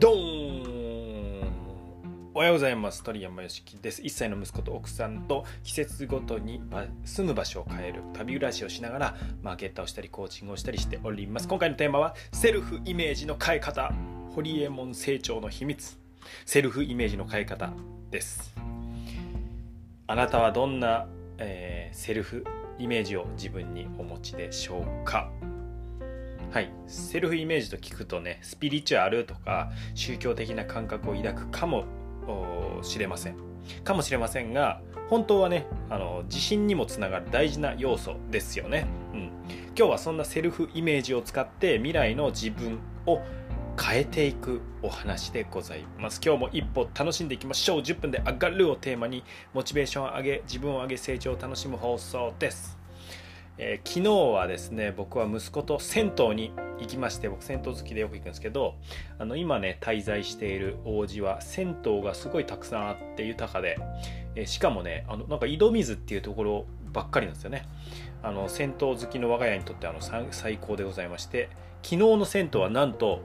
ドーン。おはようございます。鳥山よしきです。1歳の息子と奥さんと季節ごとに住む場所を変える旅暮らしをしながらマーケットをしたりコーチングをしたりしております。今回のテーマはセルフイメージの変え方。ホリエモン成長の秘密セルフイメージの変え方です。あなたはどんな、えー、セルフイメージを自分にお持ちでしょうか？はい。セルフイメージと聞くとねスピリチュアルとか宗教的な感覚を抱くかもしれません。かもしれませんが本当はねあの自信にもつながる大事な要素ですよね、うん、今日はそんなセルフイメージを使って未来の自分を変えていくお話でございます。今日も一歩楽しんでいきましょう。10分で上がるをテーマにモチベーションを上げ自分を上げ成長を楽しむ放送です。えー、昨日はですね僕は息子と銭湯に行きまして僕銭湯好きでよく行くんですけどあの今ね滞在している王子は銭湯がすごいたくさんあって豊かで、えー、しかもねあのなんか井戸水っていうところばっかりなんですよね。あの銭湯好きの我が家にとってあの最高でございまして昨日の銭湯はなんと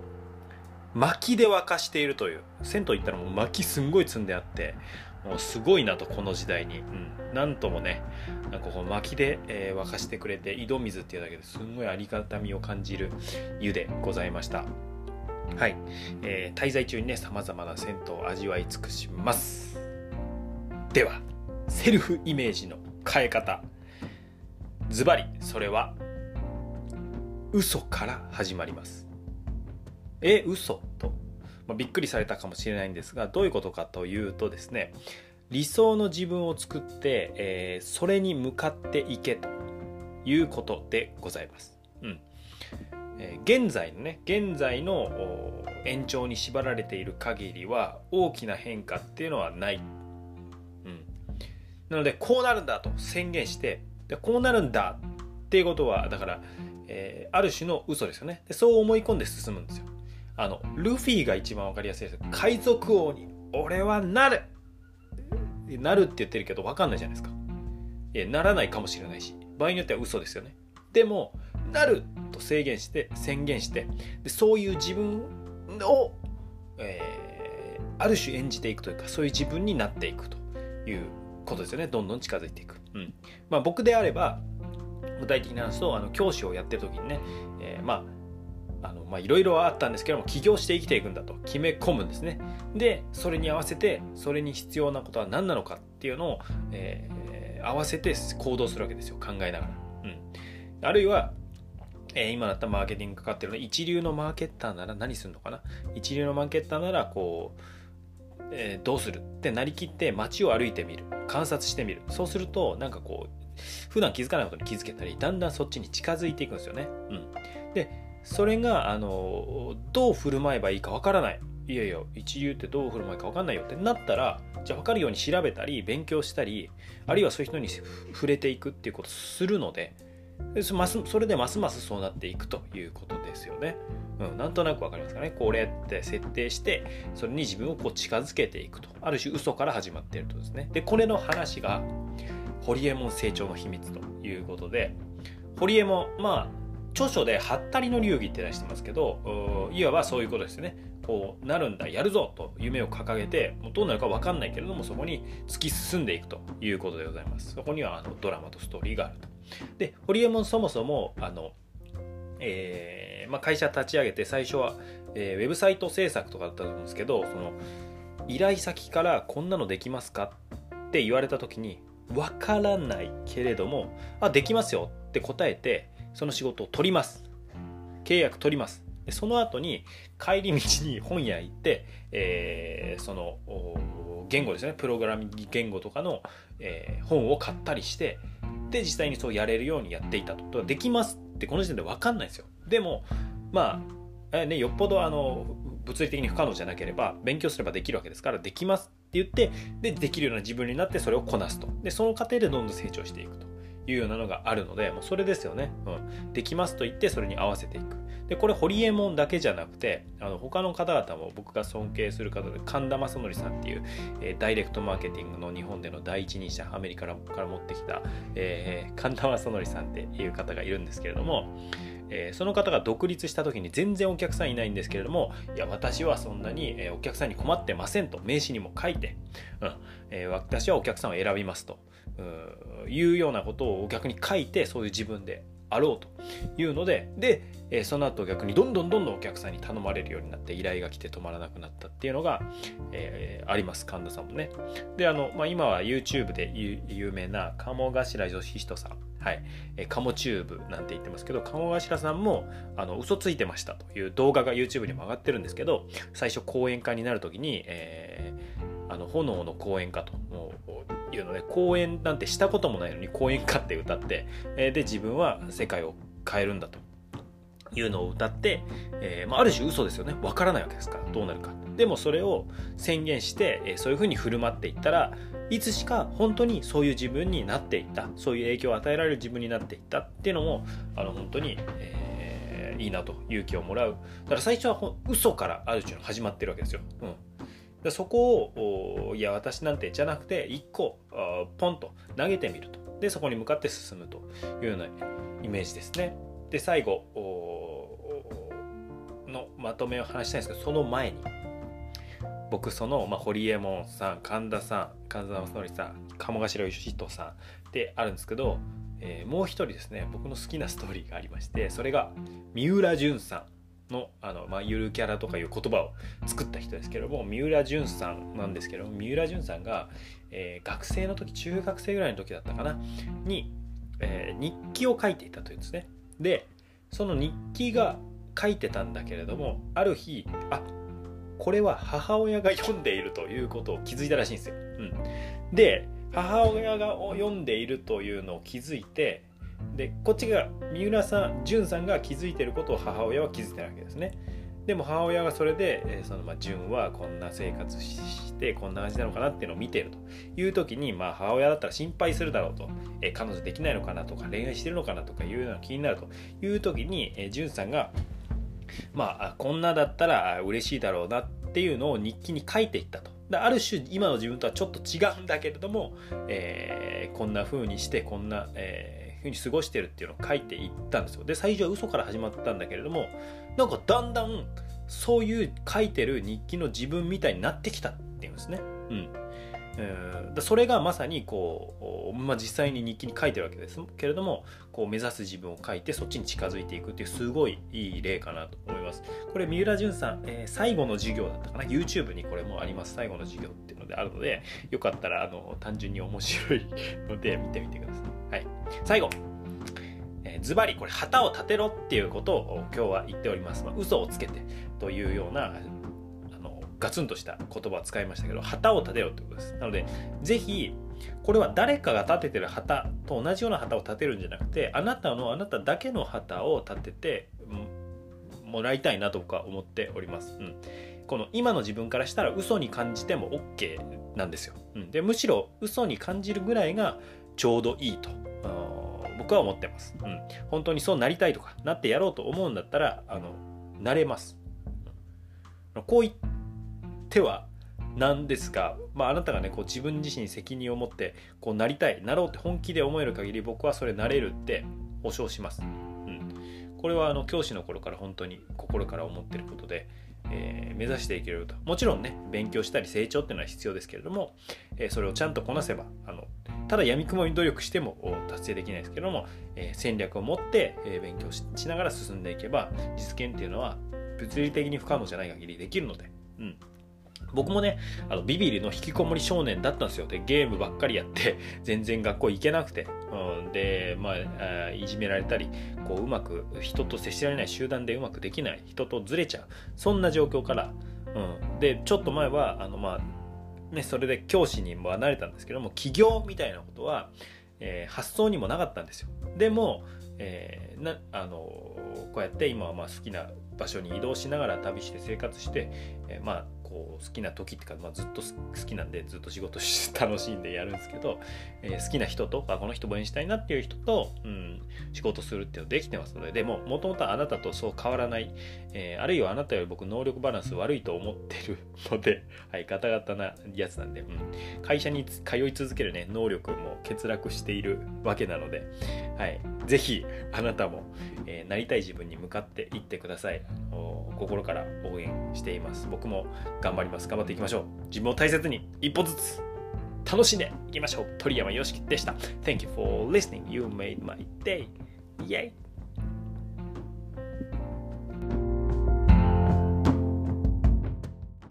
薪で沸かしているという銭湯行ったらもう薪すんごい積んであってもうすごいなとこの時代に、うん、なんともねなんかこう薪で、えー、沸かしてくれて井戸水っていうだけですんごいありがたみを感じる湯でございました。はい、えー、滞在中にねさまざまな銭湯を味わい尽くします。ではセルフイメージの変え方。ズバリそれは嘘から始まります。え嘘？とまあ、びっくりされたかもしれないんですがどういうことかというとですね理想の自分を作って、えー、それに向かっていけということでございます。うんえー、現在のね現在の延長に縛られている限りは大きな変化っていうのはない。うん、なのでこうなるんだと宣言してでこうなるんだっていうことはだから、えー、ある種の嘘ですよねでそう思い込んで進むんですよ。あのルフィが一番分かりやすいです海賊王に俺はなる。なるって言ってるけど分かんないじゃないですか。いやならないかもしれないし。場合によっては嘘ですよね。でもなると制限して宣言してでそういう自分を、えー、ある種演じていくというかそういう自分になっていくということですよね。どんどん近づいていく、うん。まあ、僕であれば具体的な話とあの教師をやってる時にね、まあいろいろあったんですけども起業して生きていくんだと。決め込むんですね。でそれに合わせてそれに必要なことは何なのかっていうのを、えー、合わせて行動するわけですよ。考えながら、うん、あるいはえ、今だったマーケティングかかってるの一流のマーケッターなら何するのかな？一流のマーケッターならこう、えー、どうするってなりきって街を歩いてみる。観察してみる。そうするとなんかこう普段気づかないことに気づけたりだんだんそっちに近づいていくんですよね、うん、でそれがあのどう振る舞えばいいかわからないいやいや一流ってどう振る舞いか分かんないよってなったらじゃあ分かるように調べたり勉強したりあるいはそういう人に触れていくっていうことをするのでそれでますますそうなっていくということですよね。うん、なんとなく分かりますかね。これって設定してそれに自分をこう近づけていくとある種嘘から始まっているとですね。でこれの話がホリエモン成長の秘密ということでホリエモンまあ著書で「はったりの流儀」って出してますけどいわばそういうことですね。こうなるんだやるぞと夢を掲げてもうどうなるか分かんないけれどもそこに突き進んでいくということでございます。そこにはあのドラマとストーリーがあると。でホリエモンそもそもあの、えーまあ、会社立ち上げて最初は、えー、ウェブサイト制作とかだったと思うんですけどその依頼先からこんなのできますかって言われた時に分からないけれどもあできますよって答えてその仕事を取ります。契約取ります。でその後に帰り道に本屋行って、えー、その言語ですね。プログラミング言語とかの、えー、本を買ったりしてで実際にそうやれるようにやっていたと。できますってこの時点で分かんないですよ。でもまあ、ね、よっぽどあの物理的に不可能じゃなければ勉強すればできるわけですからできますって言ってでできるような自分になってそれをこなすと。でその過程でどんどん成長していくと。いうようなのがあるので、もうそれですよね。うん。できますと言って、それに合わせていく。で、これ、ホリエモンだけじゃなくて、あの他の方々も僕が尊敬する方で、神田正則さんっていう、えー、ダイレクトマーケティングの日本での第一人者、アメリカから持ってきた、えー、神田正則さんっていう方がいるんですけれども、えー、その方が独立した時に全然お客さんいないんですけれどもいや私はそんなに、えお客さんに困ってませんと名刺にも書いて、うんえー、私はお客さんを選びますというようなことを逆に書いてそういう自分であろうというのでで、えその後逆にどんどんどんどんお客さんに頼まれるようになって依頼が来て止まらなくなったっていうのが、えー、あります神田さんもね。であの、まあ、今は YouTube で有名な鴨頭義人さん。はい、え鴨チューブなんて言ってますけど鴨頭さんもあの嘘ついてましたという動画が YouTube にも上がってるんですけど最初講演会になる時に、えー、あの炎の講演家というので講演なんてしたこともないのに講演家って歌って、えー、で自分は世界を変えるんだというのを歌って、えーまあ、ある種嘘ですよね。わからないわけですからどうなるか。でもそれを宣言して、えー、そういうふうに振る舞っていったらいつしか本当にそういう自分になっていった。そういう影響を与えられる自分になっていったっていうのもあの本当に、えー、いいなと勇気をもらう。だから最初は嘘からある種始まってるわけですよ、うん、でそこをいや私なんてじゃなくて1個ポンと投げてみると。でそこに向かって進むというようなイメージですね。で最後のまとめを話したいんですけどその前に僕その、まあ、堀江門さん神田さん神田正則さん鴨頭義人さんであるんですけど、えー、もう一人ですね僕の好きなストーリーがありましてそれが三浦淳さん。のあの、まあ、ゆるキャラとかいう言葉を作った人ですけども三浦淳さんなんですけども三浦淳さんが、えー、学生の時中学生ぐらいの時だったかなに、えー、日記を書いていたというんですね。でその日記が書いてたんだけれどもある日あこれは母親が読んでいるということを気づいたらしいんですよ、うん、で母親が読んでいるというのを気づいてでこっちが三浦さん潤さんが気づいてることを母親は気づいてるわけですね。でも母親がそれで、えー、そのまあ潤はこんな生活してこんな感じなのかなっていうのを見てるという時に、まあ、母親だったら心配するだろうと、え、彼女できないのかなとか恋愛してるのかなとかいうのが気になるという時に、えー、潤さんがまあこんなだったら嬉しいだろうなっていうのを日記に書いていったと。ある種今の自分とはちょっと違うんだけれども、えー、こんな風にしてこんな、えーふうに過ごしてるっていうのを書いていったんですよ。で、最初は嘘から始まったんだけれども、なんかだんだんそういう書いてる日記の自分みたいになってきたっていうんですね。うん。だそれがまさにこう、まあ、実際に日記に書いてるわけですけれどもこう目指す自分を書いてそっちに近づいていくっていうすごいいい例かなと思いますこれ三浦淳さん、えー、最後の授業だったかな？YouTube にこれもあります最後の授業っていうのであるのでよかったらあの単純に面白いので見てみてくださいはい、最後ズバリこれ旗を立てろっていうことを今日は言っております、まあ、嘘をつけてというようなあのガツンとした言葉を使いましたけど旗を立てろってことです。なのでぜひこれは誰かが立ててる旗と同じような旗を立てるんじゃなくてあなたのあなただけの旗を立ててもらいたいなと僕は思っております、うん、この今の自分からしたら嘘に感じても OK なんですよ、うん、でむしろ嘘に感じるぐらいがちょうどいいと。僕は思ってます、うん、本当にそうなりたいとかなってやろうと思うんだったらあのなれます。こう言ってはなんですが、まあ、あなたがねこう自分自身に責任を持ってこうなりたいなろうって本気で思える限り僕はそれなれるって保証します、うん、これはあの教師の頃から本当に心から思ってることでえー、目指していけると。もちろんね勉強したり成長っていうのは必要ですけれども、えー、それをちゃんとこなせばあのただ闇雲に努力しても達成できないですけども、え、戦略を持って、え勉強しながら進んでいけば実現っていうのは物理的に不可能じゃない限りできるので、うん、僕もね、あのビビリの引きこもり少年だったんですよ。で、ゲームばっかりやって、全然学校行けなくて、うん、で、まあ、いじめられたり、こう、うまく人と接しられない集団でうまくできない、人とずれちゃう、そんな状況から、うん、で、ちょっと前は、あの、まあ、ね、それで教師にも離れたんですけども、起業みたいなことは、えー、発想にもなかったんですよ。でも、えー、なあのこうやって今はまあ好きな場所に移動しながら旅して生活して、えー、まあこう好きな時っていうか、まあ、ずっと好きなんでずっと仕事して楽しんでやるんですけど、えー、好きな人とあこの人応援したいなっていう人と、うん、仕事するっていうのできてますのででももともとあなたとそう変わらない、えー、あるいはあなたより僕能力バランス悪いと思ってるので、はい、ガタガタなやつなんで、うん、会社に通い続けるね能力も欠落しているわけなので、はい、ぜひあなたも、えー、なりたい自分に向かっていってください。心から応援しています。僕も頑張ります。頑張っていきましょう。自分を大切に一歩ずつ楽しんでいきましょう。鳥山よしきでした。Thank you for listening. You made my day. Yay!